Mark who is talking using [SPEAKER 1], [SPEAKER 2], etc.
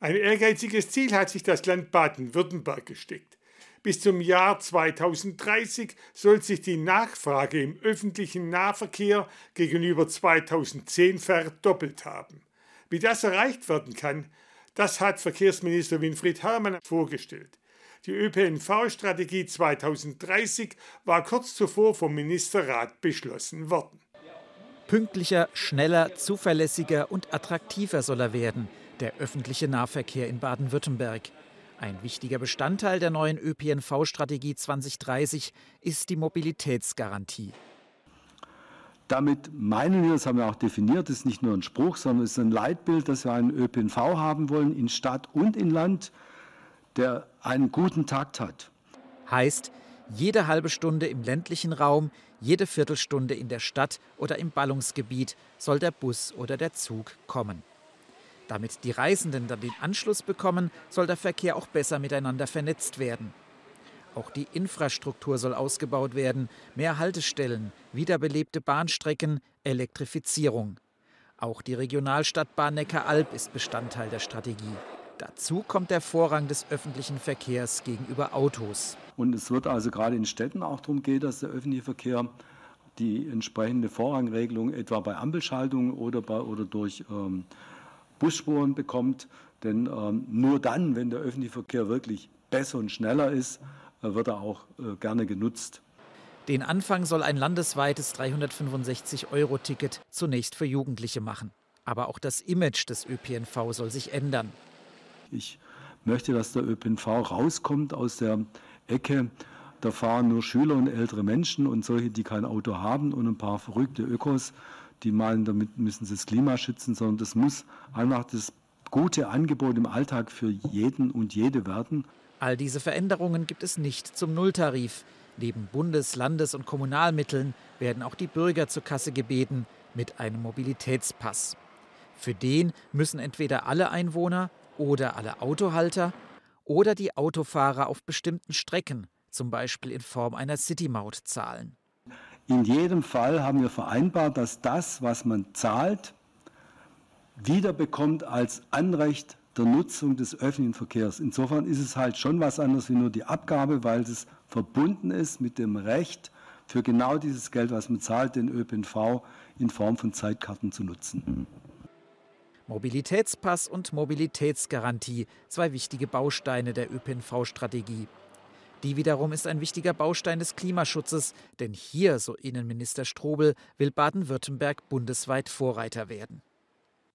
[SPEAKER 1] Ein ehrgeiziges Ziel hat sich das Land Baden-Württemberg gesteckt. Bis zum Jahr 2030 soll sich die Nachfrage im öffentlichen Nahverkehr gegenüber 2010 verdoppelt haben. Wie das erreicht werden kann, das hat Verkehrsminister Winfried Herrmann vorgestellt. Die ÖPNV-Strategie 2030 war kurz zuvor vom Ministerrat beschlossen worden.
[SPEAKER 2] Pünktlicher, schneller, zuverlässiger und attraktiver soll er werden, der öffentliche Nahverkehr in Baden-Württemberg. Ein wichtiger Bestandteil der neuen ÖPNV-Strategie 2030 ist die Mobilitätsgarantie.
[SPEAKER 3] Damit meinen wir, das haben wir auch definiert, das ist nicht nur ein Spruch, sondern es ist ein Leitbild, dass wir einen ÖPNV haben wollen in Stadt und in Land, der einen guten Takt hat.
[SPEAKER 2] Heißt, jede halbe Stunde im ländlichen Raum, jede Viertelstunde in der Stadt oder im Ballungsgebiet soll der Bus oder der Zug kommen. Damit die Reisenden dann den Anschluss bekommen, soll der Verkehr auch besser miteinander vernetzt werden. Auch die Infrastruktur soll ausgebaut werden, mehr Haltestellen, wiederbelebte Bahnstrecken, Elektrifizierung. Auch die Regionalstadtbahn Neckaralb ist Bestandteil der Strategie. Dazu kommt der Vorrang des öffentlichen Verkehrs gegenüber Autos.
[SPEAKER 3] Und es wird also gerade in Städten auch darum gehen, dass der öffentliche Verkehr die entsprechende Vorrangregelung etwa bei Ampelschaltungen oder, bei, oder durch ähm, Busspuren bekommt. Denn ähm, nur dann, wenn der öffentliche Verkehr wirklich besser und schneller ist, äh, wird er auch äh, gerne genutzt.
[SPEAKER 2] Den Anfang soll ein landesweites 365-Euro-Ticket zunächst für Jugendliche machen. Aber auch das Image des ÖPNV soll sich ändern.
[SPEAKER 3] Ich möchte, dass der ÖPNV rauskommt aus der Ecke. Da fahren nur Schüler und ältere Menschen und solche, die kein Auto haben und ein paar verrückte Ökos, die meinen, damit müssen sie das Klima schützen, sondern das muss einfach das gute Angebot im Alltag für jeden und jede werden.
[SPEAKER 2] All diese Veränderungen gibt es nicht zum Nulltarif. Neben Bundes-, Landes- und Kommunalmitteln werden auch die Bürger zur Kasse gebeten mit einem Mobilitätspass. Für den müssen entweder alle Einwohner oder alle Autohalter oder die Autofahrer auf bestimmten Strecken, zum Beispiel in Form einer City-Maut, zahlen.
[SPEAKER 3] In jedem Fall haben wir vereinbart, dass das, was man zahlt, wiederbekommt als Anrecht der Nutzung des öffentlichen Verkehrs. Insofern ist es halt schon was anderes wie nur die Abgabe, weil es verbunden ist mit dem Recht, für genau dieses Geld, was man zahlt, den ÖPNV in Form von Zeitkarten zu nutzen.
[SPEAKER 2] Mobilitätspass und Mobilitätsgarantie, zwei wichtige Bausteine der ÖPNV-Strategie. Die wiederum ist ein wichtiger Baustein des Klimaschutzes, denn hier, so Innenminister Strobel, will Baden-Württemberg bundesweit Vorreiter werden.